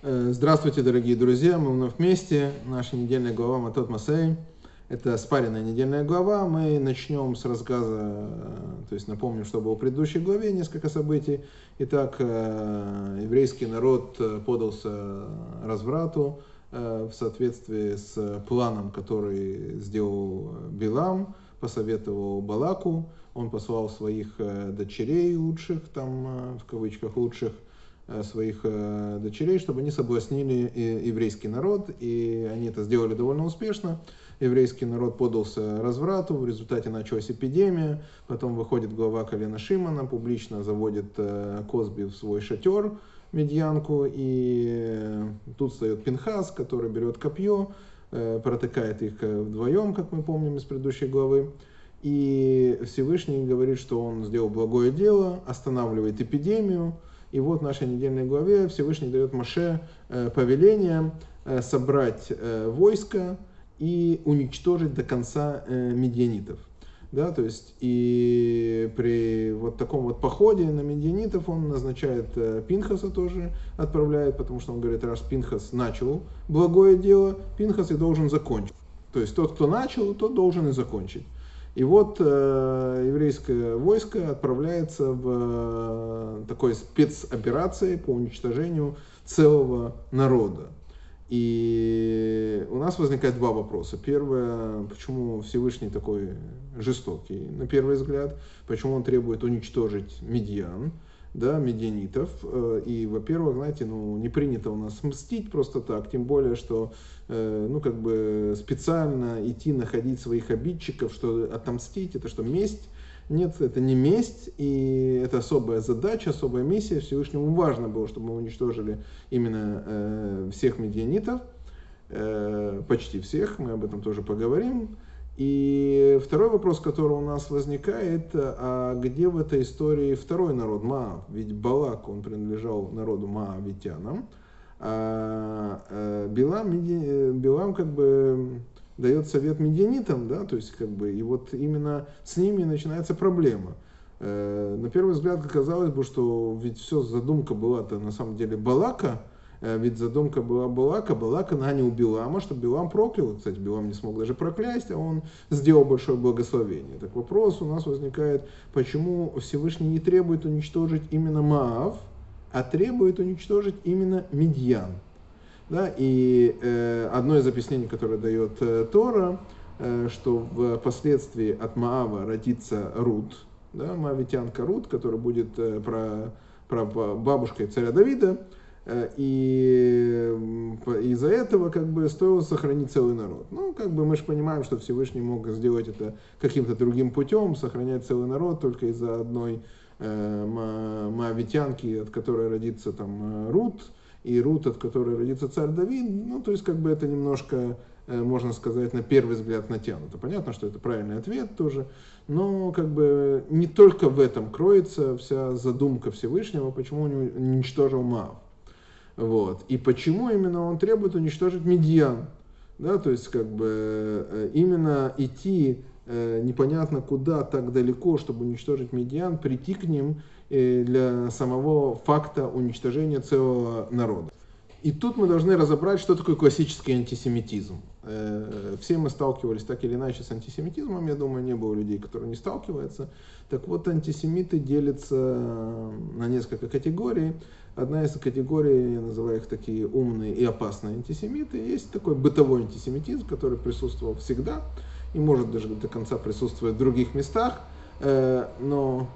Э, здравствуйте, дорогие друзья, мы вновь вместе. Наша недельная глава Матот Масей. Это спаренная недельная глава. Мы начнем с рассказа, э, то есть напомним, что было в предыдущей главе, несколько событий. Итак, э, еврейский народ подался разврату в соответствии с планом, который сделал Билам, посоветовал Балаку. Он послал своих дочерей лучших, там в кавычках лучших, своих э, дочерей, чтобы они соблазнили еврейский народ, и они это сделали довольно успешно. Еврейский народ подался разврату, в результате началась эпидемия, потом выходит глава колена Шимана, публично заводит э, Козби в свой шатер, медьянку, и тут встает Пинхас, который берет копье, протыкает их вдвоем, как мы помним из предыдущей главы. И Всевышний говорит, что он сделал благое дело, останавливает эпидемию, и вот в нашей недельной главе Всевышний дает Маше э, повеление э, собрать э, войско и уничтожить до конца медианитов. Да, то есть и при вот таком вот походе на медианитов он назначает Пинхаса тоже, отправляет, потому что он говорит, раз Пинхас начал благое дело, Пинхас и должен закончить. То есть тот, кто начал, тот должен и закончить. И вот э, еврейское войско отправляется в э, такой спецоперации по уничтожению целого народа. И у нас возникает два вопроса. Первое, почему Всевышний такой жестокий, на первый взгляд, почему он требует уничтожить медиан, да, медианитов. Э, и, во-первых, знаете, ну, не принято у нас мстить просто так, тем более, что, э, ну, как бы специально идти находить своих обидчиков, что отомстить, это что, месть? Нет, это не месть, и это особая задача, особая миссия. Всевышнему важно было, чтобы мы уничтожили именно э, всех медианитов, э, почти всех, мы об этом тоже поговорим. И второй вопрос, который у нас возникает, а где в этой истории второй народ Маав? Ведь Балак, он принадлежал народу Маавитянам, а э, Билам, Билам как бы дает совет медианитам, да, то есть как бы, и вот именно с ними начинается проблема. Э, на первый взгляд казалось бы, что ведь все задумка была-то на самом деле Балака, Э, ведь задумка была Балака, Балака нанял Билама, чтобы Билам проклял. Кстати, Билам не смог даже проклясть, а он сделал большое благословение. Так вопрос у нас возникает, почему Всевышний не требует уничтожить именно Маав, а требует уничтожить именно Медьян. Да, и э, одно из объяснений, которое дает э, Тора, э, что впоследствии от Маава родится Рут, да, Маавитянка Рут, которая будет э, про, про бабушкой царя Давида, Э, и из-за этого как бы стоило сохранить целый народ. Ну, как бы мы же понимаем, что Всевышний мог сделать это каким-то другим путем, сохранять целый народ только из-за одной э, моавитянки, от которой родится там э, Рут, и Рут, от которой родится царь Давид. Ну, то есть как бы это немножко, э, можно сказать, на первый взгляд натянуто. Понятно, что это правильный ответ тоже, но как бы не только в этом кроется вся задумка Всевышнего, почему он уничтожил Маав. Вот. И почему именно он требует уничтожить медьян? Да, то есть как бы э, именно идти э, непонятно куда так далеко, чтобы уничтожить медиан, прийти к ним э, для самого факта уничтожения целого народа. И тут мы должны разобрать, что такое классический антисемитизм. Все мы сталкивались так или иначе с антисемитизмом, я думаю, не было людей, которые не сталкиваются. Так вот, антисемиты делятся на несколько категорий. Одна из категорий, я называю их такие умные и опасные антисемиты, есть такой бытовой антисемитизм, который присутствовал всегда и может даже до конца присутствовать в других местах. Э, но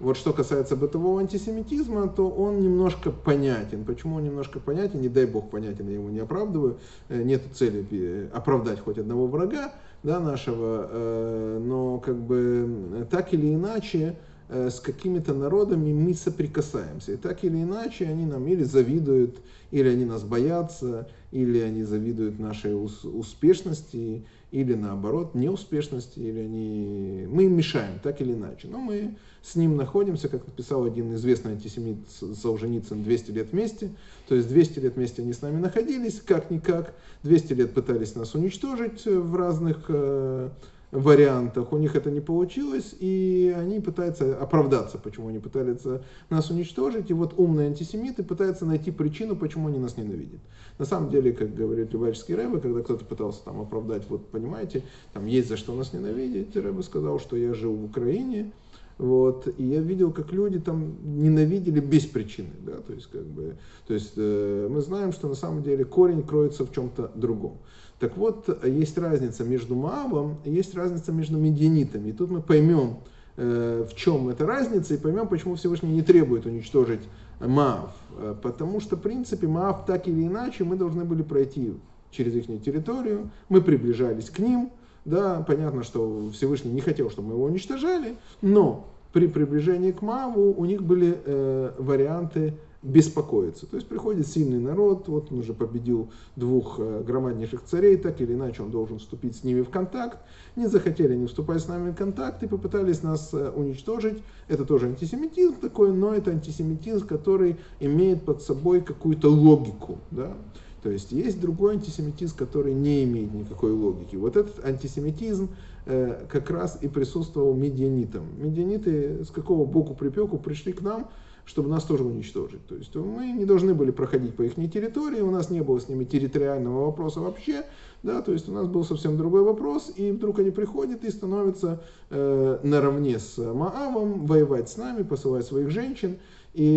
вот что касается бытового антисемитизма, то он немножко понятен. Почему он немножко понятен? Не дай бог понятен, я его не оправдываю. Э, нет цели э, оправдать хоть одного врага да, нашего. Но как бы так или иначе, с какими-то народами мы соприкасаемся. И так или иначе они нам или завидуют, или они нас боятся, или они завидуют нашей успешности, или наоборот неуспешности, или они... мы им мешаем, так или иначе. Но мы с ним находимся, как написал один известный антисемит Солженицын, 200 лет вместе. То есть 200 лет вместе они с нами находились, как-никак. 200 лет пытались нас уничтожить в разных э, вариантах у них это не получилось, и они пытаются оправдаться, почему они пытаются нас уничтожить. И вот умные антисемиты пытаются найти причину, почему они нас ненавидят. На самом деле, как говорит Любавический Рэбе, когда кто-то пытался там оправдать, вот понимаете, там есть за что нас ненавидеть, Рэбе сказал, что я жил в Украине, вот, и я видел, как люди там ненавидели без причины, да, то есть, как бы, то есть, э, мы знаем, что на самом деле корень кроется в чем-то другом. Так вот, есть разница между Маавом есть разница между медианитами. И тут мы поймем, э, в чем эта разница, и поймем, почему Всевышний не требует уничтожить Маав. Э, потому что, в принципе, Маав так или иначе мы должны были пройти через их территорию, мы приближались к ним, да, понятно, что Всевышний не хотел, чтобы мы его уничтожали, но при приближении к Маву у них были э, варианты беспокоиться. То есть приходит сильный народ, вот он уже победил двух э, громаднейших царей, так или иначе он должен вступить с ними в контакт. Не захотели они вступать с нами в контакт и попытались нас э, уничтожить. Это тоже антисемитизм такой, но это антисемитизм, который имеет под собой какую-то логику. Да? То есть есть другой антисемитизм, который не имеет никакой логики. Вот этот антисемитизм э, как раз и присутствовал медианитам. Медианиты с какого боку припеку пришли к нам, чтобы нас тоже уничтожить. То есть мы не должны были проходить по их территории, у нас не было с ними территориального вопроса вообще, да, то есть у нас был совсем другой вопрос, и вдруг они приходят и становятся э, наравне с Маавом, воевать с нами, посылать своих женщин, и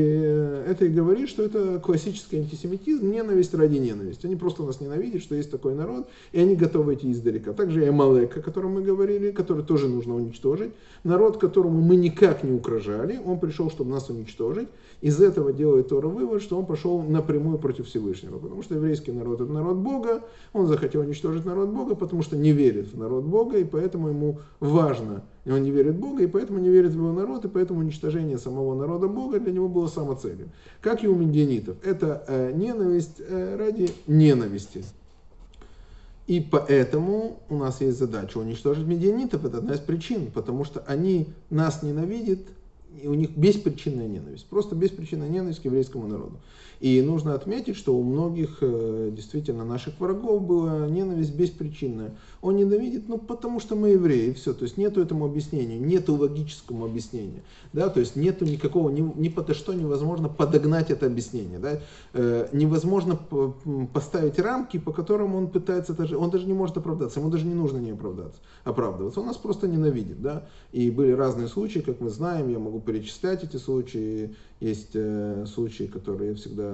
это и говорит, что это классический антисемитизм, ненависть ради ненависти. Они просто нас ненавидят, что есть такой народ, и они готовы идти издалека. Также и Амалек, о котором мы говорили, который тоже нужно уничтожить. Народ, которому мы никак не угрожали, он пришел, чтобы нас уничтожить. Из этого делает Тора вывод, что он пошел напрямую против Всевышнего. Потому что еврейский народ это народ Бога, он захотел уничтожить народ Бога, потому что не верит в народ Бога, и поэтому ему важно и он не верит в Бога, и поэтому не верит в его народ, и поэтому уничтожение самого народа Бога для него было самоцелью. Как и у медианитов. Это э, ненависть э, ради ненависти. И поэтому у нас есть задача уничтожить медианитов. Это одна из причин, потому что они нас ненавидят, и у них беспричинная ненависть. Просто беспричинная ненависть к еврейскому народу. И нужно отметить, что у многих э, действительно наших врагов была ненависть беспричинная. Он ненавидит, ну, потому что мы евреи, и все. То есть нету этому объяснения, нету логическому объяснения. Да? То есть нету никакого, ни, ни по что невозможно подогнать это объяснение. Да? Э, невозможно поставить рамки, по которым он пытается, даже, он даже не может оправдаться, ему даже не нужно не оправдаться, оправдываться. Он нас просто ненавидит. Да? И были разные случаи, как мы знаем, я могу перечислять эти случаи. Есть э, случаи, которые я всегда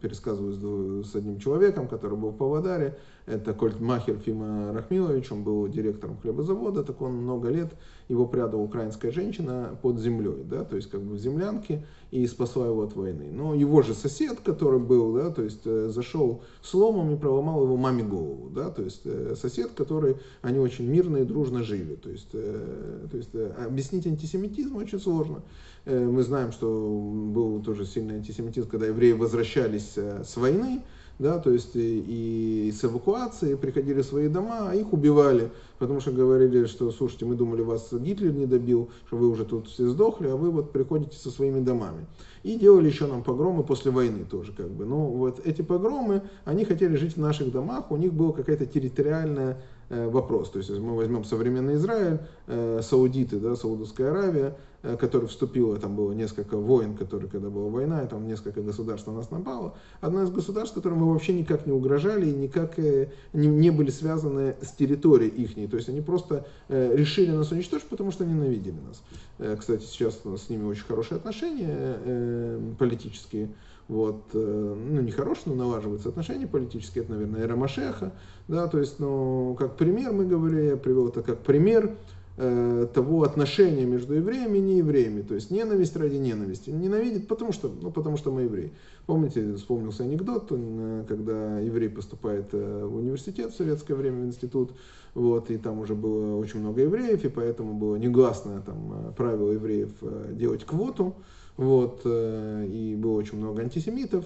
пересказываю с одним человеком, который был в Павлодаре. Это Кольтмахер Фима Рахмилович, он был директором хлебозавода, так он много лет, его прятала украинская женщина под землей, да, то есть как бы в землянке, и спасла его от войны. Но его же сосед, который был, да, то есть э, зашел с ломом и проломал его маме голову, да, то есть э, сосед, который, они очень мирно и дружно жили, то есть, э, то есть объяснить антисемитизм очень сложно. Мы знаем, что был тоже сильный антисемитизм, когда евреи возвращались с войны, да, то есть и, и с эвакуацией приходили в свои дома, а их убивали, потому что говорили, что, слушайте, мы думали, вас Гитлер не добил, что вы уже тут все сдохли, а вы вот приходите со своими домами. И делали еще нам погромы после войны тоже, как бы. Но вот эти погромы, они хотели жить в наших домах, у них была какая-то территориальная Э, вопрос. То есть, если мы возьмем современный Израиль, э, саудиты, да, Саудовская Аравия, э, которая вступила, там было несколько войн, которые, когда была война, и там несколько государств на нас напало. Одно из государств, которым мы вообще никак не угрожали и никак не, не были связаны с территорией их. То есть они просто решили нас уничтожить, потому что ненавидели нас. Кстати, сейчас у нас с ними очень хорошие отношения политические вот, э, ну, нехорошие, но налаживаются отношения политические, это, наверное, эра Машеха, да, то есть, ну, как пример мы говорили, я привел это как пример э, того отношения между евреями и неевреями, то есть ненависть ради ненависти. Ненавидит, потому что, ну, потому что мы евреи. Помните, вспомнился анекдот, э, когда еврей поступает э, в университет в советское время, в институт, вот, и там уже было очень много евреев, и поэтому было негласное там правило евреев делать квоту, вот, и было очень много антисемитов.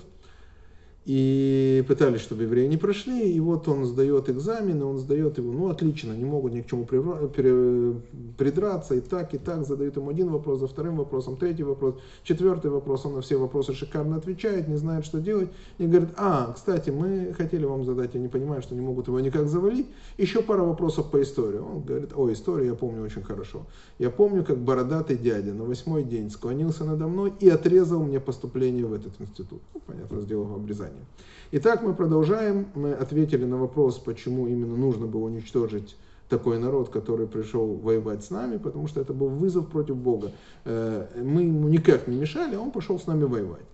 И пытались, чтобы евреи не прошли, и вот он сдает экзамен, и он сдает его, ну отлично, не могут ни к чему придраться, и так, и так, задают ему один вопрос, за вторым вопросом, третий вопрос, четвертый вопрос, он на все вопросы шикарно отвечает, не знает, что делать, и говорит, а, кстати, мы хотели вам задать, я не понимаю, что не могут его никак завалить, еще пара вопросов по истории. Он говорит, о, историю я помню очень хорошо. Я помню, как бородатый дядя на восьмой день склонился надо мной и отрезал мне поступление в этот институт. Ну, понятно, сделав обрезание наказание. Итак, мы продолжаем. Мы ответили на вопрос, почему именно нужно было уничтожить такой народ, который пришел воевать с нами, потому что это был вызов против Бога. Э, мы ему никак не мешали, а он пошел с нами воевать.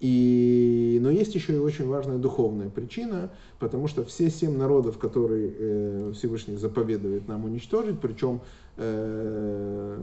И, но есть еще и очень важная духовная причина, потому что все семь народов, которые э, Всевышний заповедует нам уничтожить, причем э,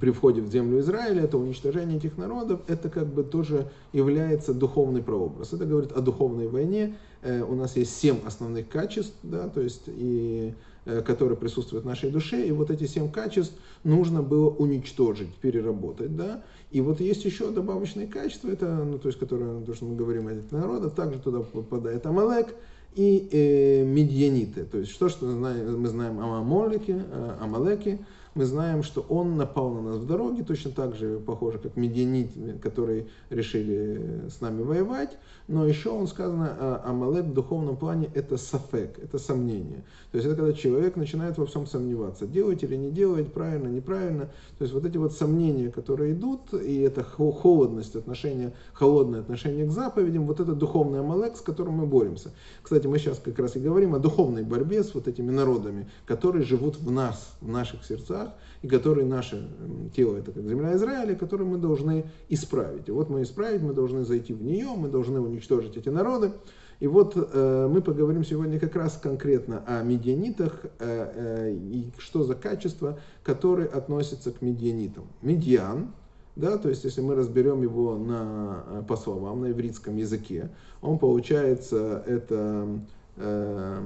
при входе в землю Израиля, это уничтожение этих народов, это как бы тоже является духовный прообраз. Это говорит о духовной войне. Э, у нас есть семь основных качеств, да, то есть и э, которые присутствуют в нашей душе, и вот эти семь качеств нужно было уничтожить, переработать, да. И вот есть еще добавочные качества, это, ну, то есть, которые, то, что мы говорим о этих народах, также туда попадает Амалек и э, Медьяниты, то есть, что, что мы знаем о Амалеке, Амалеке, мы знаем, что он напал на нас в дороге, точно так же похоже, как медианит, которые решили с нами воевать. Но еще он сказано, а, Амалек в духовном плане это сафек, это сомнение. То есть это когда человек начинает во всем сомневаться, делать или не делать, правильно, неправильно. То есть вот эти вот сомнения, которые идут, и это холодность отношения, холодное отношение к заповедям, вот это духовный Амалек, с которым мы боремся. Кстати, мы сейчас как раз и говорим о духовной борьбе с вот этими народами, которые живут в нас, в наших сердцах, грехах, и которые наше тело, это как земля Израиля, которые мы должны исправить. И вот мы исправить, мы должны зайти в нее, мы должны уничтожить эти народы. И вот э, мы поговорим сегодня как раз конкретно о медианитах э, э, и что за качества, которые относятся к медианитам. Медиан, да, то есть если мы разберем его на, э, по словам на ивритском языке, он получается это э,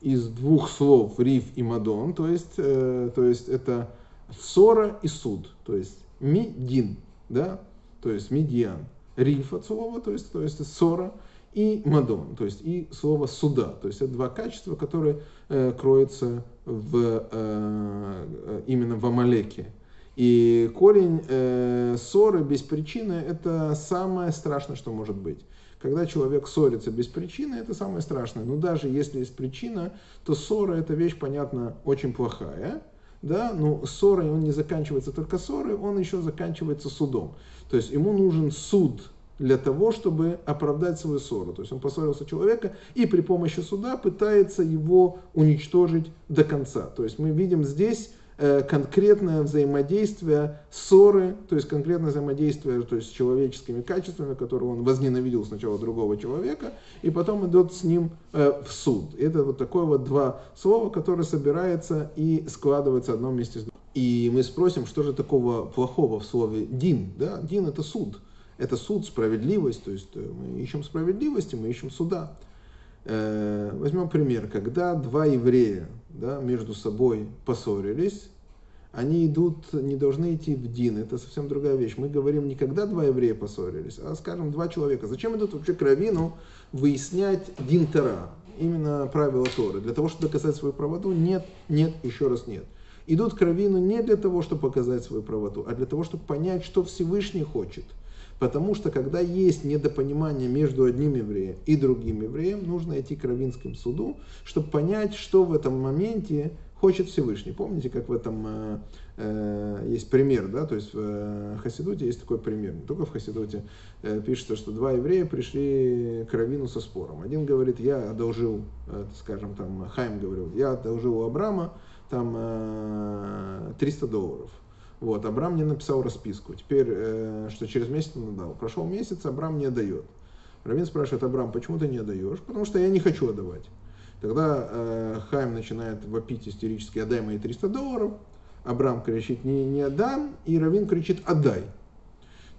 из двух слов риф и мадон, то есть, э, то есть это ссора и суд, то есть мидин, да, то есть медиан, риф от слова, то есть, то есть ссора, и мадон, то есть и слово суда, то есть это два качества, которые э, кроются в, э, э именно в Амалеке. И корень э, ссоры без причины это самое страшное, что может быть. Когда человек ссорится без причины, это самое страшное. Но даже если есть причина, то ссора это вещь, понятно, очень плохая. Да, но ссорой он не заканчивается только ссорой, он еще заканчивается судом. То есть ему нужен суд для того, чтобы оправдать свою ссору. То есть он поссорился человека и при помощи суда пытается его уничтожить до конца. То есть мы видим здесь конкретное взаимодействие ссоры, то есть конкретное взаимодействие то есть, с человеческими качествами, которые он возненавидел сначала другого человека, и потом идет с ним э, в суд. Это вот такое вот два слова, которые собираются и складываются в одном месте. И мы спросим, что же такого плохого в слове «дин». Да? «Дин» — это суд. Это суд, справедливость, то есть э, мы ищем справедливости, мы ищем суда. Возьмем пример, когда два еврея да, между собой поссорились, они идут, не должны идти в Дин, это совсем другая вещь. Мы говорим не когда два еврея поссорились, а, скажем, два человека. Зачем идут вообще к Равину выяснять Дин Тара, именно правила Торы? Для того, чтобы доказать свою правоту? Нет, нет, еще раз нет. Идут к Равину не для того, чтобы показать свою правоту, а для того, чтобы понять, что Всевышний хочет – Потому что когда есть недопонимание между одним евреем и другим евреем, нужно идти к равинскому суду, чтобы понять, что в этом моменте хочет Всевышний. Помните, как в этом э, э, есть пример, да, то есть в э, Хасидуте есть такой пример, только в Хасидуте э, пишется, что два еврея пришли к Равину со спором. Один говорит, я одолжил, э, скажем, там, Хайм говорил, я одолжил у Абрама там э, 300 долларов. Вот, Абрам мне написал расписку. Теперь, э, что через месяц он отдал. Прошел месяц, Абрам не отдает. Равин спрашивает, Абрам, почему ты не отдаешь? Потому что я не хочу отдавать. Тогда э, Хайм начинает вопить истерически, отдай мои 300 долларов. Абрам кричит, не, не отдам. И Равин кричит, отдай.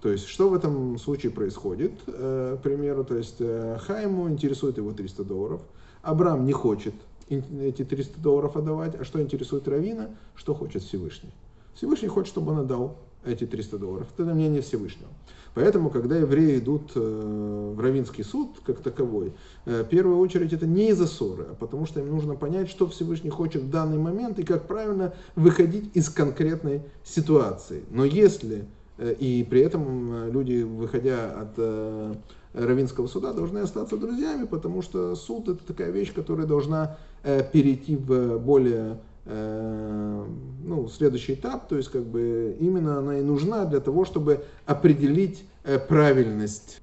То есть, что в этом случае происходит, э, к примеру, то есть, э, Хайму интересует его 300 долларов, Абрам не хочет эти 300 долларов отдавать, а что интересует Равина, что хочет Всевышний. Всевышний хочет, чтобы он отдал эти 300 долларов. Это мнение Всевышнего. Поэтому, когда евреи идут э, в Равинский суд, как таковой, э, в первую очередь это не из-за ссоры, а потому что им нужно понять, что Всевышний хочет в данный момент и как правильно выходить из конкретной ситуации. Но если, э, и при этом люди, выходя от Равинского суда, должны остаться друзьями, потому что суд это такая вещь, которая должна перейти в более Э, ну, следующий этап, то есть как бы именно она и нужна для того, чтобы определить э, правильность,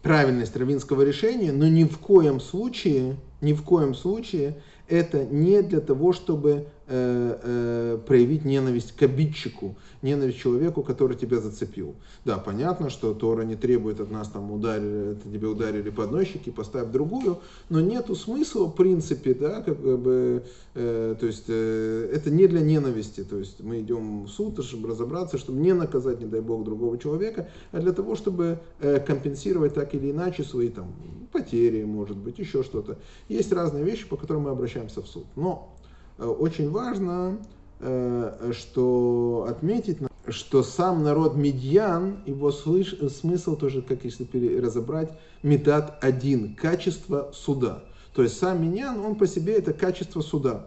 правильность равинского решения, но ни в коем случае, ни в коем случае это не для того, чтобы э, э, проявить ненависть к обидчику, ненависть к человеку, который тебя зацепил. Да, понятно, что Тора не требует от нас там ударили, тебе ударили по одной щеке, поставь другую, но нету смысла в принципе, да, как бы, э, то есть э, это не для ненависти, то есть мы идем в суд, чтобы разобраться, чтобы не наказать, не дай бог, другого человека, а для того, чтобы э, компенсировать так или иначе свои там потери, может быть, еще что-то. Есть разные вещи, по которым мы обращаемся в суд. Но очень важно, э, что отметить, что сам народ Медьян, его слыш, смысл тоже, как если разобрать, метад один, качество суда. То есть сам Миньян, он по себе это качество суда.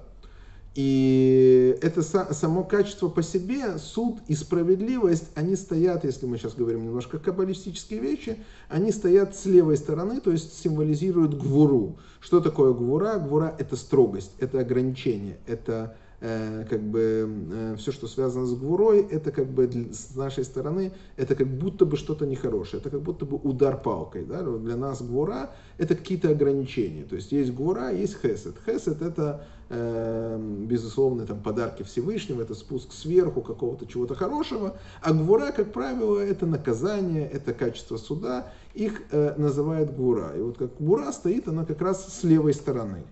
И это само качество по себе, суд и справедливость, они стоят, если мы сейчас говорим немножко каббалистические вещи, они стоят с левой стороны, то есть символизируют гвуру. Что такое гвура? Гвура это строгость, это ограничение, это Э, как бы э, все, что связано с гвурой, это как бы с нашей стороны, это как будто бы что-то нехорошее, это как будто бы удар палкой. Да? Для нас гвура это какие-то ограничения. То есть есть гвура, есть хесед. Хесед это безусловно там подарки Всевышнего, это спуск сверху какого-то чего-то хорошего, а гвура, как правило, это наказание, это качество суда, их э, называют гвура. И вот как гвура стоит, она как раз с левой стороны.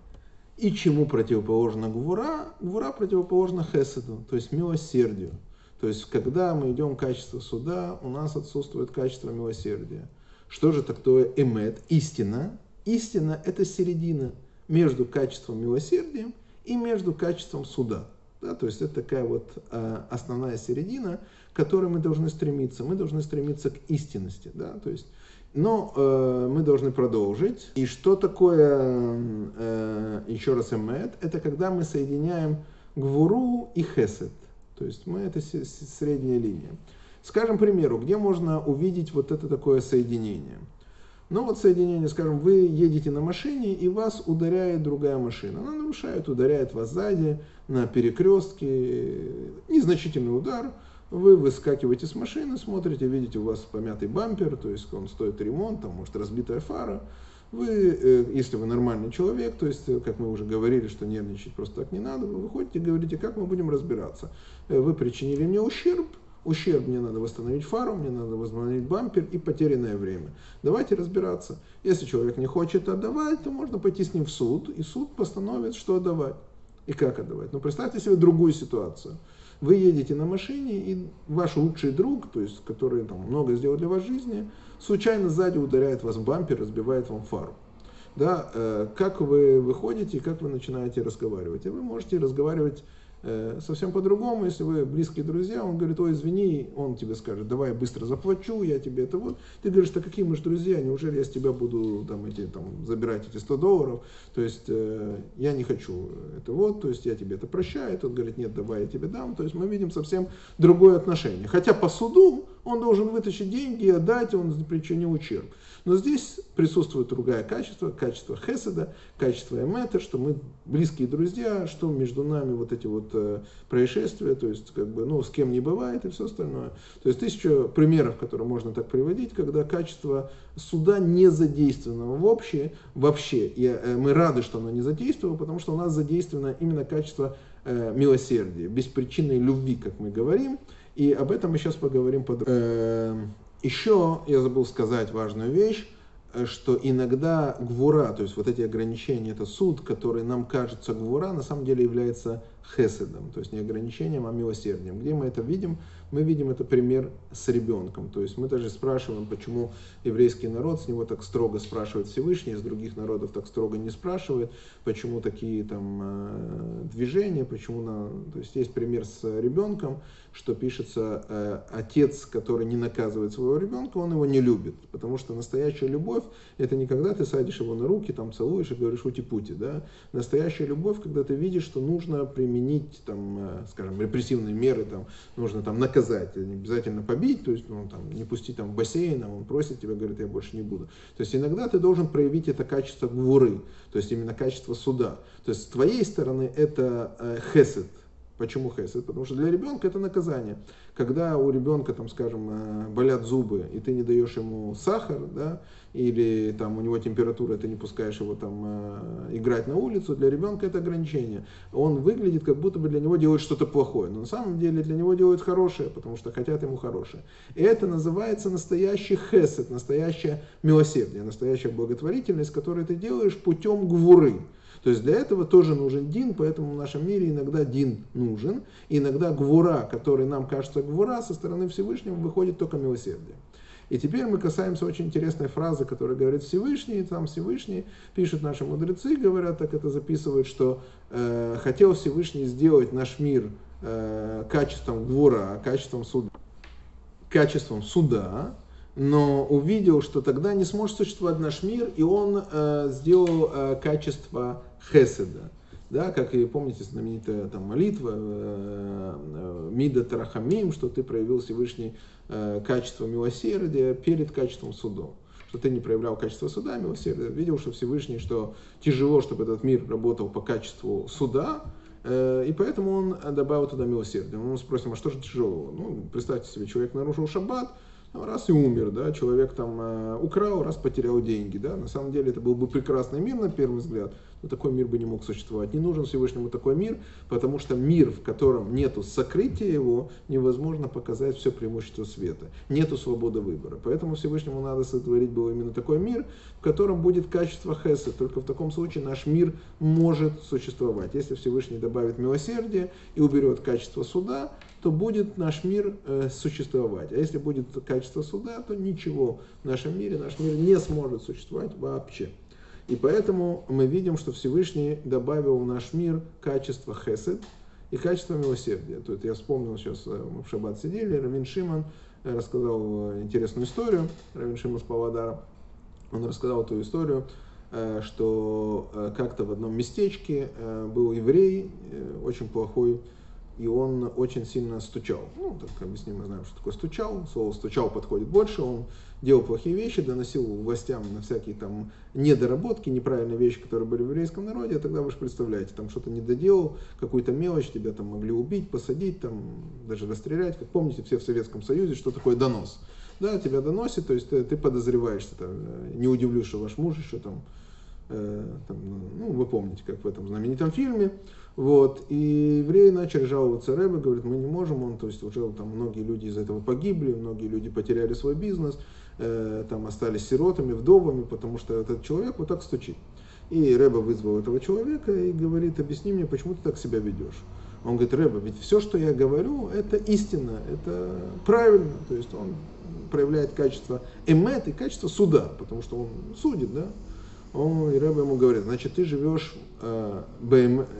И чему противоположна гвура? Гвура противоположна хеседу, то есть милосердию. То есть, когда мы идем к качеству суда, у нас отсутствует качество милосердия. Что же такое эмет? Истина. Истина – это середина между качеством милосердия и между качеством суда. Да, то есть это такая вот э, основная середина, к которой мы должны стремиться. Мы должны стремиться к истинности. Да? То есть но э, мы должны продолжить. И что такое, э, еще раз, эмет? Это когда мы соединяем гвуру и хесед. То есть мы это средняя линия. Скажем, к примеру, где можно увидеть вот это такое соединение? Ну вот соединение, скажем, вы едете на машине и вас ударяет другая машина. Она нарушает, ударяет вас сзади на перекрестке. Незначительный удар – вы выскакиваете с машины, смотрите, видите, у вас помятый бампер, то есть он стоит ремонт, там может разбитая фара. Вы, э, если вы нормальный человек, то есть, как мы уже говорили, что нервничать просто так не надо, вы выходите и говорите, как мы будем разбираться. Э, вы причинили мне ущерб, ущерб мне надо восстановить фару, мне надо восстановить бампер и потерянное время. Давайте разбираться. Если человек не хочет отдавать, то можно пойти с ним в суд, и суд постановит, что отдавать и как отдавать. Но представьте себе другую ситуацию. Вы едете на машине, и ваш лучший друг, то есть, который там, много сделал для вас в жизни, случайно сзади ударяет вас в бампер, разбивает вам фару. Да, э, как вы выходите, как вы начинаете разговаривать. И вы можете разговаривать совсем по-другому, если вы близкие друзья, он говорит, ой, извини, он тебе скажет, давай я быстро заплачу, я тебе это вот. Ты говоришь, да какие мы же друзья, неужели я с тебя буду там, эти, там, забирать эти 100 долларов, то есть э, я не хочу это вот, то есть я тебе это прощаю, тот говорит, нет, давай я тебе дам, то есть мы видим совсем другое отношение. Хотя по суду он должен вытащить деньги и отдать, он причинил ущерб. Но здесь присутствует другое качество, качество хеседа, качество эмета, что мы близкие друзья, что между нами вот эти вот э, происшествия, то есть как бы, ну, с кем не бывает и все остальное. То есть тысяча примеров, которые можно так приводить, когда качество суда не задействовано вообще, вообще. И э, мы рады, что оно не задействовано, потому что у нас задействовано именно качество э, милосердия, беспричинной любви, как мы говорим. И об этом мы сейчас поговорим подробно. Еще я забыл сказать важную вещь, э, что иногда гвура, то есть вот эти ограничения, это суд, который нам кажется гвура, на самом деле является хеседом, то есть не ограничением, а милосердием. Где мы это видим? Мы видим это пример с ребенком. То есть мы даже спрашиваем, почему еврейский народ, с него так строго спрашивает Всевышний, из других народов так строго не спрашивает, почему такие там э, движения, почему на... То есть есть пример с ребенком, что пишется э, отец, который не наказывает своего ребенка, он его не любит. Потому что настоящая любовь, это не когда ты садишь его на руки, там целуешь и говоришь ути-пути. Да? Настоящая любовь, когда ты видишь, что нужно применить, там, э, скажем, репрессивные меры, там, нужно там наказать, не обязательно побить, то есть ну, там, не пустить там, в бассейн, а он просит тебя, говорит, я больше не буду. То есть иногда ты должен проявить это качество гвуры, то есть именно качество суда. То есть с твоей стороны это э, хесед, Почему хесед? Потому что для ребенка это наказание. Когда у ребенка, там, скажем, э, болят зубы, и ты не даешь ему сахар, да, или там у него температура, ты не пускаешь его там э, играть на улицу, для ребенка это ограничение. Он выглядит, как будто бы для него делают что-то плохое, но на самом деле для него делают хорошее, потому что хотят ему хорошее. И это называется настоящий хесед, настоящее милосердие, настоящая благотворительность, которую ты делаешь путем гвуры. То есть для этого тоже нужен дин, поэтому в нашем мире иногда дин нужен, иногда гвура, который нам кажется гвура, со стороны Всевышнего выходит только милосердие. И теперь мы касаемся очень интересной фразы, которая говорит Всевышний, там Всевышний, пишут наши мудрецы, говорят, так это записывают, что э, хотел Всевышний сделать наш мир э, качеством гвура, качеством суда, качеством суда, но увидел, что тогда не сможет существовать наш мир, и он э, сделал э, качество хеседа. Да, как и помните знаменитая там, молитва э, э, Мида Тарахамим, что ты проявил Всевышний качество милосердия перед качеством судом. Что ты не проявлял качество суда, милосердия. Видел, что Всевышний, что тяжело, чтобы этот мир работал по качеству суда, э, и поэтому он добавил туда милосердие. Мы спросим, а что же тяжелого? Ну, представьте себе, человек нарушил шаббат, раз и умер, да, человек там э, украл, раз потерял деньги, да, на самом деле это был бы прекрасный мир на первый взгляд, но такой мир бы не мог существовать. Не нужен Всевышнему такой мир, потому что мир, в котором нету сокрытия его, невозможно показать все преимущество света. Нету свободы выбора. Поэтому Всевышнему надо сотворить был именно такой мир, в котором будет качество хеса. Только в таком случае наш мир может существовать. Если Всевышний добавит милосердие и уберет качество суда, то будет наш мир э, существовать. А если будет качество суда, то ничего в нашем мире, наш мир не сможет существовать вообще. И поэтому мы видим, что Всевышний добавил в наш мир качество хесед и качество милосердия. Есть я вспомнил сейчас, э, мы в шаббат сидели, Равин Шиман э, рассказал интересную историю, Равин Шиман с Павлодара, он рассказал эту историю, что как-то в одном местечке был еврей, очень плохой и он очень сильно стучал. Ну, так объясним, мы знаем, что такое стучал. Слово стучал подходит больше. Он делал плохие вещи, доносил властям на всякие там недоработки, неправильные вещи, которые были в еврейском народе. А тогда вы же представляете, там что-то не доделал, какую-то мелочь, тебя там могли убить, посадить, там даже расстрелять. Как помните, все в Советском Союзе, что такое донос. Да, тебя доносит, то есть ты, ты подозреваешься. Не удивлюсь, что ваш муж еще там, там, ну, вы помните, как в этом знаменитом фильме. Вот, и евреи начали жаловаться Рэбе, говорят, мы не можем, он, то есть уже там многие люди из этого погибли, многие люди потеряли свой бизнес, э, там остались сиротами, вдовами, потому что этот человек вот так стучит. И Рэба вызвал этого человека и говорит, объясни мне, почему ты так себя ведешь. Он говорит, Рэба, ведь все, что я говорю, это истина, это правильно. То есть он проявляет качество эмет и качество суда, потому что он судит, да. Он, и Рэба ему говорит, значит, ты живешь э,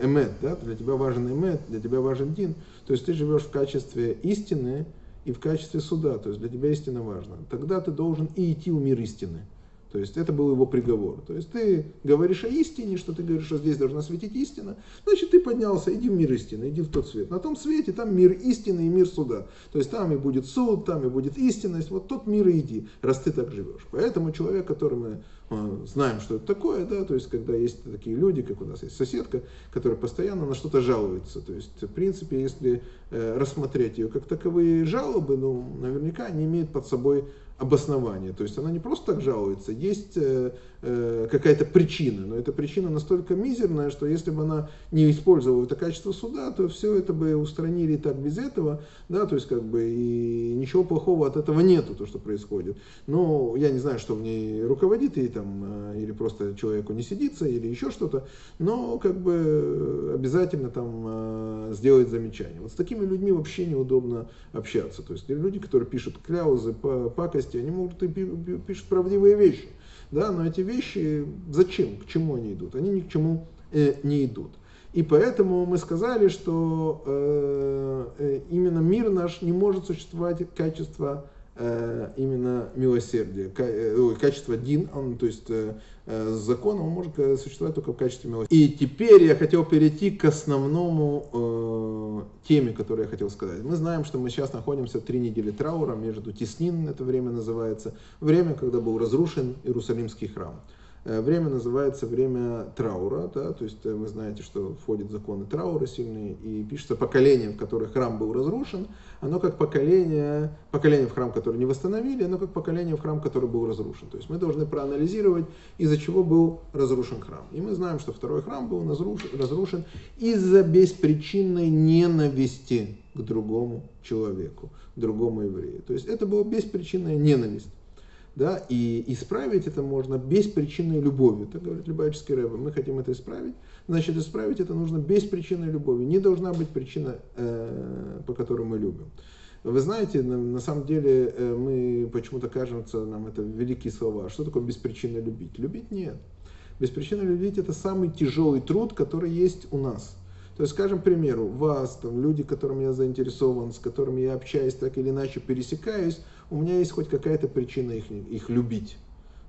эмет, да, для тебя важен эмет, для тебя важен дин, то есть ты живешь в качестве истины и в качестве суда, то есть для тебя истина важна. Тогда ты должен и идти в мир истины. То есть это был его приговор. То есть ты говоришь о истине, что ты говоришь, что здесь должна светить истина, значит ты поднялся, иди в мир истины, иди в тот свет. На том свете там мир истины и мир суда. То есть там и будет суд, там и будет истинность, вот тот мир и иди, раз ты так живешь. Поэтому человек, который мы э, знаем, что это такое, да, то есть когда есть такие люди, как у нас есть соседка, которая постоянно на что-то жалуется. То есть в принципе, если э, рассмотреть ее как таковые жалобы, ну, наверняка они имеют под собой обоснование. То есть она не просто так жалуется, есть э, какая-то причина, но эта причина настолько мизерная, что если бы она не использовала это качество суда, то все это бы устранили и так без этого, да, то есть как бы и ничего плохого от этого нету, то, что происходит. Но я не знаю, что в ней руководит, и там э, или просто человеку не сидится, или еще что-то, но как бы обязательно там э, сделать замечание. Вот с такими людьми вообще неудобно общаться. То есть люди, которые пишут кляузы, пакости, они могут и пишут правдивые вещи. Да, но эти вещи зачем, к чему они идут? Они ни к чему э, не идут. И поэтому мы сказали, что э, э именно мир наш не может существовать качество Э, именно милосердие, э, качество дин, он, то есть э, закон, он может существовать только в качестве милосердия. И теперь я хотел перейти к основному э, теме, которую я хотел сказать. Мы знаем, что мы сейчас находимся три недели траура между Теснин, это время называется, время, когда был разрушен Иерусалимский храм. Э, время называется время траура, да, то есть э, вы знаете, что входят законы траура сильные, и пишется поколение, в которое храм был разрушен, оно как поколение, поколение в храм, который не восстановили, оно как поколение в храм, который был разрушен. То есть мы должны проанализировать, из-за чего был разрушен храм. И мы знаем, что второй храм был разрушен из-за беспричинной ненависти к другому человеку, другому еврею. То есть это была беспричинная ненависть да, и исправить это можно без причины любовью, так говорит Любавический Рэбе. Мы хотим это исправить, значит, исправить это нужно без причины любови. Не должна быть причина, э, по которой мы любим. Вы знаете, на, на самом деле э, мы почему-то кажется, нам это великие слова. Что такое без любить? Любить нет. Без любить это самый тяжелый труд, который есть у нас. То есть, скажем, к примеру, вас, там, люди, которым я заинтересован, с которыми я общаюсь, так или иначе пересекаюсь, у меня есть хоть какая-то причина их, их любить.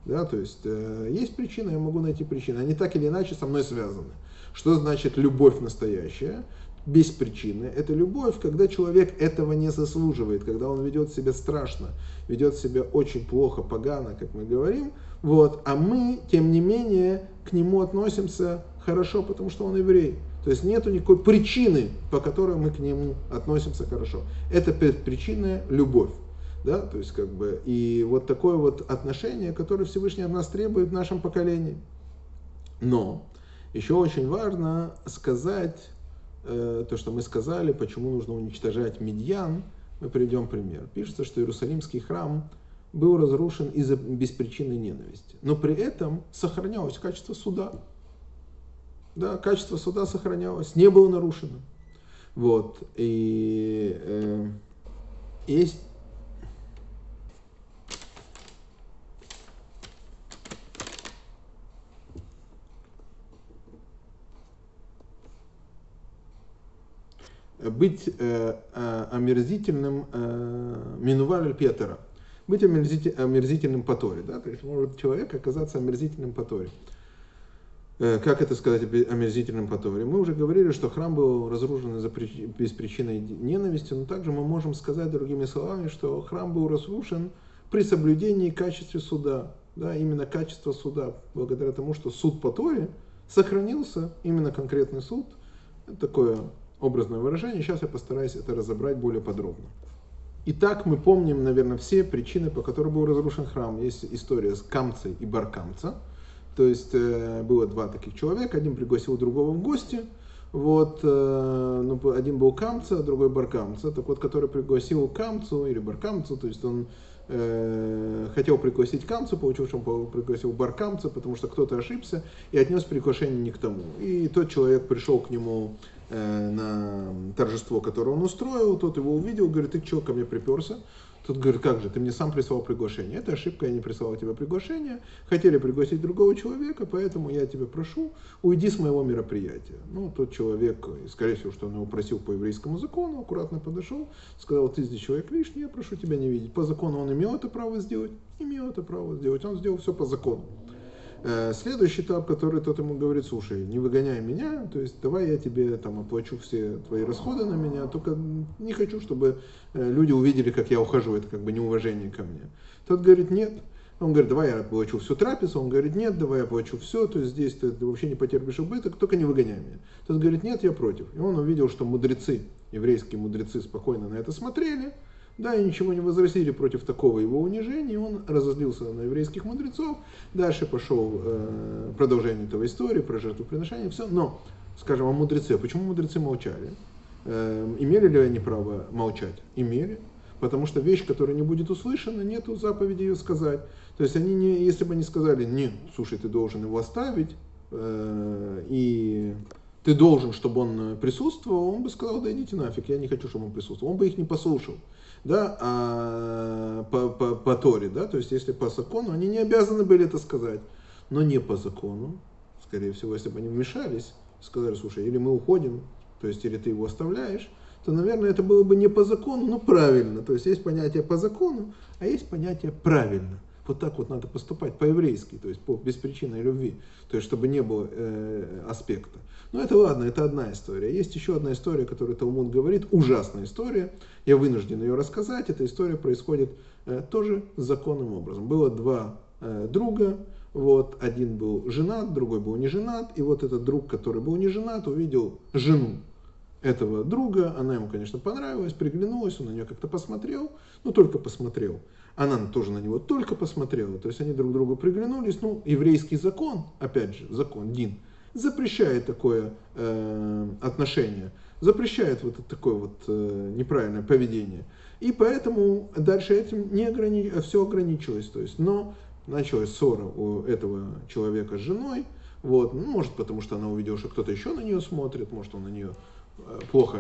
Да, то есть э, есть причина, я могу найти причины. Они так или иначе со мной связаны. Что значит любовь настоящая? Без причины. Это любовь, когда человек этого не заслуживает, когда он ведет себя страшно, ведет себя очень плохо, погано, как мы говорим. Вот. А мы, тем не менее, к нему относимся хорошо, потому что он еврей. То есть нет никакой причины, по которой мы к нему относимся хорошо. Это причина любовь. Да, то есть как бы, и вот такое вот отношение, которое Всевышний от нас требует в нашем поколении. Но еще очень важно сказать э, то, что мы сказали, почему нужно уничтожать медьян. Мы приведем пример. Пишется, что Иерусалимский храм был разрушен из-за беспричинной ненависти. Но при этом сохранялось качество суда. Да, качество суда сохранялось, не было нарушено. Вот. И э, есть быть э, э, омерзительным э, Минуваль Петера, быть омерзитель, омерзительным по Торе. Да? То есть может человек оказаться омерзительным по Торе. Как это сказать омерзительным по Торе? Мы уже говорили, что храм был разрушен из-за беспричинной ненависти, но также мы можем сказать другими словами, что храм был разрушен при соблюдении качества суда. Да, именно качество суда, благодаря тому, что суд по Торе сохранился, именно конкретный суд, такое образное выражение. Сейчас я постараюсь это разобрать более подробно. Итак, мы помним, наверное, все причины, по которым был разрушен храм. Есть история с Камцей и Баркамца. То есть э, было два таких человека, один пригласил другого в гости, вот, э, ну, один был Камца, другой Баркамца. Так вот, который пригласил Камцу или Баркамцу, то есть он э, хотел пригласить Камцу, получил, что он пригласил Баркамца, потому что кто-то ошибся и отнес приглашение не к тому. И тот человек пришел к нему на торжество, которое он устроил, тот его увидел, говорит, ты что, ко мне приперся? Тот говорит, как же, ты мне сам прислал приглашение. Это ошибка, я не прислал тебе приглашение. Хотели пригласить другого человека, поэтому я тебя прошу, уйди с моего мероприятия. Ну, тот человек, скорее всего, что он его просил по еврейскому закону, аккуратно подошел, сказал, ты здесь человек лишний, я прошу тебя не видеть. По закону он имел это право сделать, имел это право сделать, он сделал все по закону. Э, следующий этап, который тот ему говорит, слушай, не выгоняй меня, то есть давай я тебе там оплачу все твои расходы на меня, только не хочу, чтобы э, люди увидели, как я ухожу, это как бы неуважение ко мне. Тот говорит, нет. Он говорит, давай я оплачу всю трапезу. Он говорит, нет, давай я оплачу все, то есть здесь ты, вообще не потерпишь убыток, только не выгоняй меня. Тот говорит, нет, я против. И он увидел, что мудрецы, еврейские мудрецы спокойно на это смотрели, да, и ничего не возразили против такого его унижения, он разозлился на еврейских мудрецов, дальше пошел э, продолжение этого истории про жертвоприношение, все. Но, скажем, о мудреце, почему мудрецы молчали? Э, имели ли они право молчать? Имели. Потому что вещь, которая не будет услышана, нету заповеди ее сказать. То есть они не, если бы они сказали, нет, слушай, ты должен его оставить, э, и ты должен, чтобы он присутствовал, он бы сказал, да идите нафиг, я не хочу, чтобы он присутствовал. Он бы их не послушал, да, а по, по, по Торе, да, то есть если по закону, они не обязаны были это сказать, но не по закону, скорее всего, если бы они вмешались, сказали, слушай, или мы уходим, то есть или ты его оставляешь, то, наверное, это было бы не по закону, но правильно. То есть есть понятие по закону, а есть понятие правильно. Вот так вот надо поступать по-еврейски, то есть по беспричинной любви, то есть чтобы не было э, аспекта. Но это ладно, это одна история. Есть еще одна история, которую Талмуд говорит, ужасная история. Я вынужден ее рассказать. Эта история происходит э, тоже законным образом. Было два э, друга, вот, один был женат, другой был не женат, и вот этот друг, который был не женат, увидел жену этого друга, она ему, конечно, понравилась, приглянулась, он на нее как-то посмотрел, ну, только посмотрел. Она тоже на него только посмотрела, то есть они друг другу приглянулись, ну, еврейский закон, опять же, закон, Дин, запрещает такое э, отношение, запрещает вот такое вот э, неправильное поведение. И поэтому дальше этим не ограни... все ограничилось. То есть, но началась ссора у этого человека с женой, вот, ну, может потому что она увидела, что кто-то еще на нее смотрит, может он на нее плохо.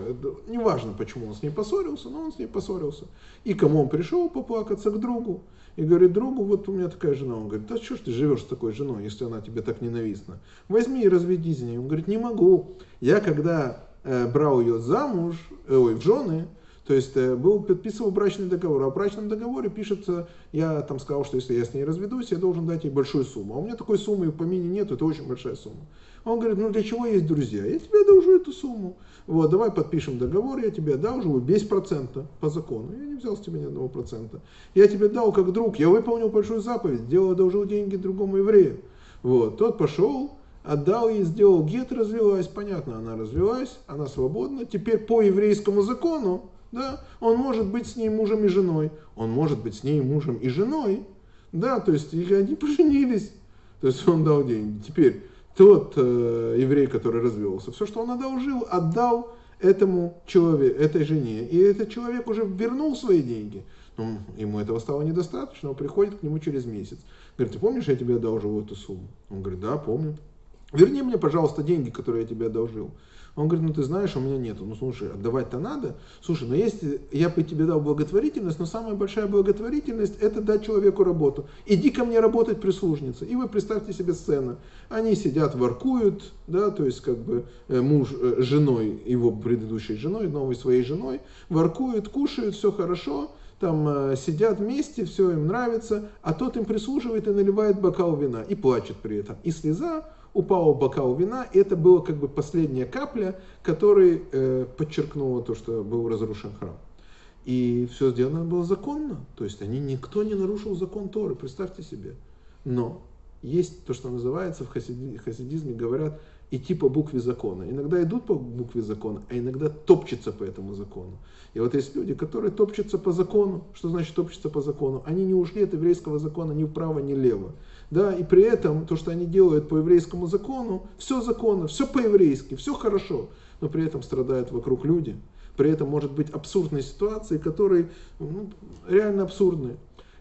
Неважно, почему он с ней поссорился, но он с ней поссорился. И кому он пришел поплакаться к другу. И говорит, другу, вот у меня такая жена. Он говорит, да что ж ты живешь с такой женой, если она тебе так ненавистна? Возьми и разведись с ней. Он говорит, не могу. Я когда э, брал ее замуж, э, ой, в жены, то есть э, был, подписывал брачный договор. А в брачном договоре пишется, я там сказал, что если я с ней разведусь, я должен дать ей большую сумму. А у меня такой суммы в помине нет, это очень большая сумма. Он говорит, ну для чего есть друзья? Я тебе должу эту сумму. Вот, давай подпишем договор, я тебе одалживаю без процента по закону. Я не взял с тебя ни одного процента. Я тебе дал как друг, я выполнил большую заповедь, делал, одолжил деньги другому еврею. Вот, тот пошел, отдал ей, сделал гет, развелась, понятно, она развелась, она свободна. Теперь по еврейскому закону, да, он может быть с ней мужем и женой, он может быть с ней мужем и женой, да, то есть они поженились, то есть он дал деньги. Теперь тот э, еврей, который развелся, все, что он одолжил, отдал этому человеку, этой жене. И этот человек уже вернул свои деньги. Но ему этого стало недостаточно, он приходит к нему через месяц. Говорит, ты помнишь, я тебе одолжил эту сумму? Он говорит, да, помню. Верни мне, пожалуйста, деньги, которые я тебе одолжил. Он говорит, ну ты знаешь, у меня нету. Ну слушай, отдавать-то надо. Слушай, но если я бы тебе дал благотворительность, но самая большая благотворительность это дать человеку работу. Иди ко мне работать прислужница. И вы представьте себе сцену. Они сидят, воркуют, да, то есть как бы э, муж с э, женой, его предыдущей женой, новой своей женой, воркуют, кушают, все хорошо там э, сидят вместе, все им нравится, а тот им прислуживает и наливает бокал вина и плачет при этом. И слеза упал бокал вина, и это была как бы последняя капля, которая э, подчеркнула то, что был разрушен храм. И все сделано было законно, то есть они, никто не нарушил закон Торы, представьте себе. Но есть то, что называется в хасидизме, говорят, идти по букве закона. Иногда идут по букве закона, а иногда топчутся по этому закону. И вот есть люди, которые топчутся по закону. Что значит топчутся по закону? Они не ушли от еврейского закона ни вправо, ни влево. Да, и при этом то, что они делают по еврейскому закону, все законно, все по-еврейски, все хорошо, но при этом страдают вокруг люди. При этом может быть абсурдные ситуации, которые ну, реально абсурдные.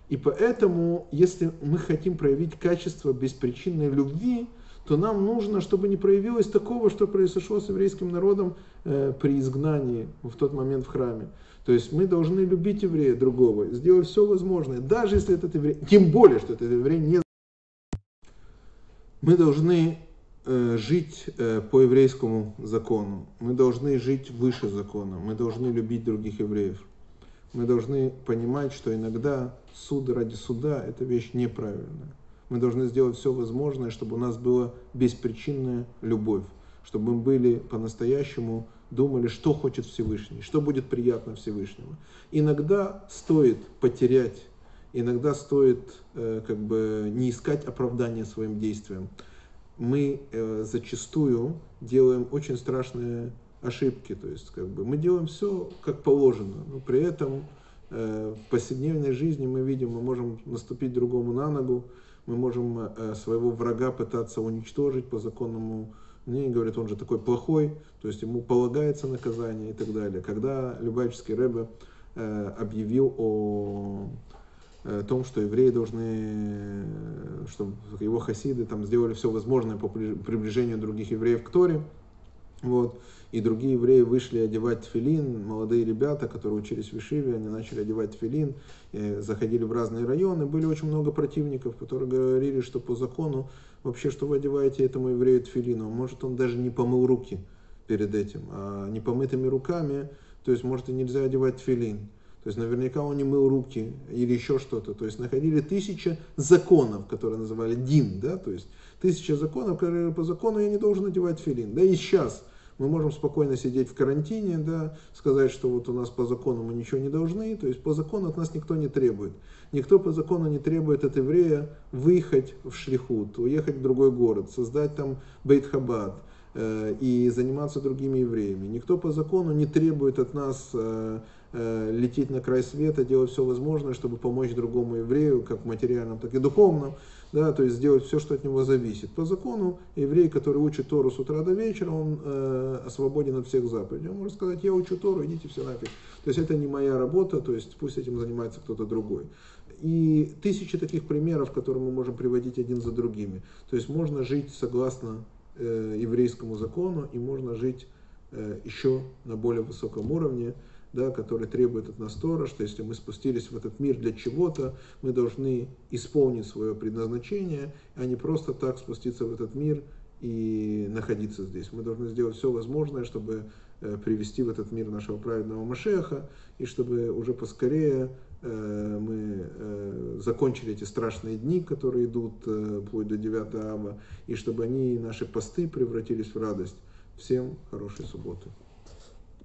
И поэтому, если мы хотим проявить качество беспричинной любви, то нам нужно, чтобы не проявилось такого, что произошло с еврейским народом э, при изгнании в тот момент в храме. То есть мы должны любить еврея другого, сделать все возможное, даже если этот еврей, тем более, что этот еврей не... Мы должны э, жить э, по еврейскому закону, мы должны жить выше закона, мы должны любить других евреев. Мы должны понимать, что иногда суд ради суда – это вещь неправильная. Мы должны сделать все возможное, чтобы у нас была беспричинная любовь, чтобы мы были по-настоящему думали, что хочет Всевышний, что будет приятно Всевышнему. Иногда стоит потерять, иногда стоит э, как бы не искать оправдания своим действиям. Мы э, зачастую делаем очень страшные ошибки, то есть как бы мы делаем все как положено, но при этом э, в повседневной жизни мы видим, мы можем наступить другому на ногу, мы можем своего врага пытаться уничтожить по законному мнению, говорят, он же такой плохой, то есть ему полагается наказание и так далее. Когда Любавический Рэбе объявил о о том, что евреи должны, чтобы его хасиды там сделали все возможное по приближению других евреев к Торе. Вот. И другие евреи вышли одевать тфилин, молодые ребята, которые учились в Ишиве, они начали одевать тфилин, заходили в разные районы. Были очень много противников, которые говорили, что по закону вообще, что вы одеваете этому еврею тфилину, может он даже не помыл руки перед этим, а непомытыми руками, то есть может и нельзя одевать тфилин. То есть наверняка он не мыл руки или еще что-то. То есть находили тысячи законов, которые называли дин, да, то есть тысяча законов, которые по закону я не должен одевать филин. Да и сейчас мы можем спокойно сидеть в карантине, да, сказать, что вот у нас по закону мы ничего не должны, то есть по закону от нас никто не требует. Никто по закону не требует от еврея выехать в Шлихут, уехать в другой город, создать там Бейт-Хабад э, и заниматься другими евреями. Никто по закону не требует от нас э, э, лететь на край света, делать все возможное, чтобы помочь другому еврею, как в материальном, так и духовном да, то есть сделать все, что от него зависит. По закону еврей, который учит Тору с утра до вечера, он э, свободен от всех заповедей. Он может сказать, я учу Тору, идите все нафиг. То есть это не моя работа, то есть пусть этим занимается кто-то другой. И тысячи таких примеров, которые мы можем приводить один за другими. То есть можно жить согласно э, еврейскому закону и можно жить э, еще на более высоком уровне да, который требует от нас Тора, что если мы спустились в этот мир для чего-то, мы должны исполнить свое предназначение, а не просто так спуститься в этот мир и находиться здесь. Мы должны сделать все возможное, чтобы э, привести в этот мир нашего праведного Машеха, и чтобы уже поскорее э, мы э, закончили эти страшные дни, которые идут вплоть до 9 ава, и чтобы они, наши посты, превратились в радость. Всем хорошей субботы.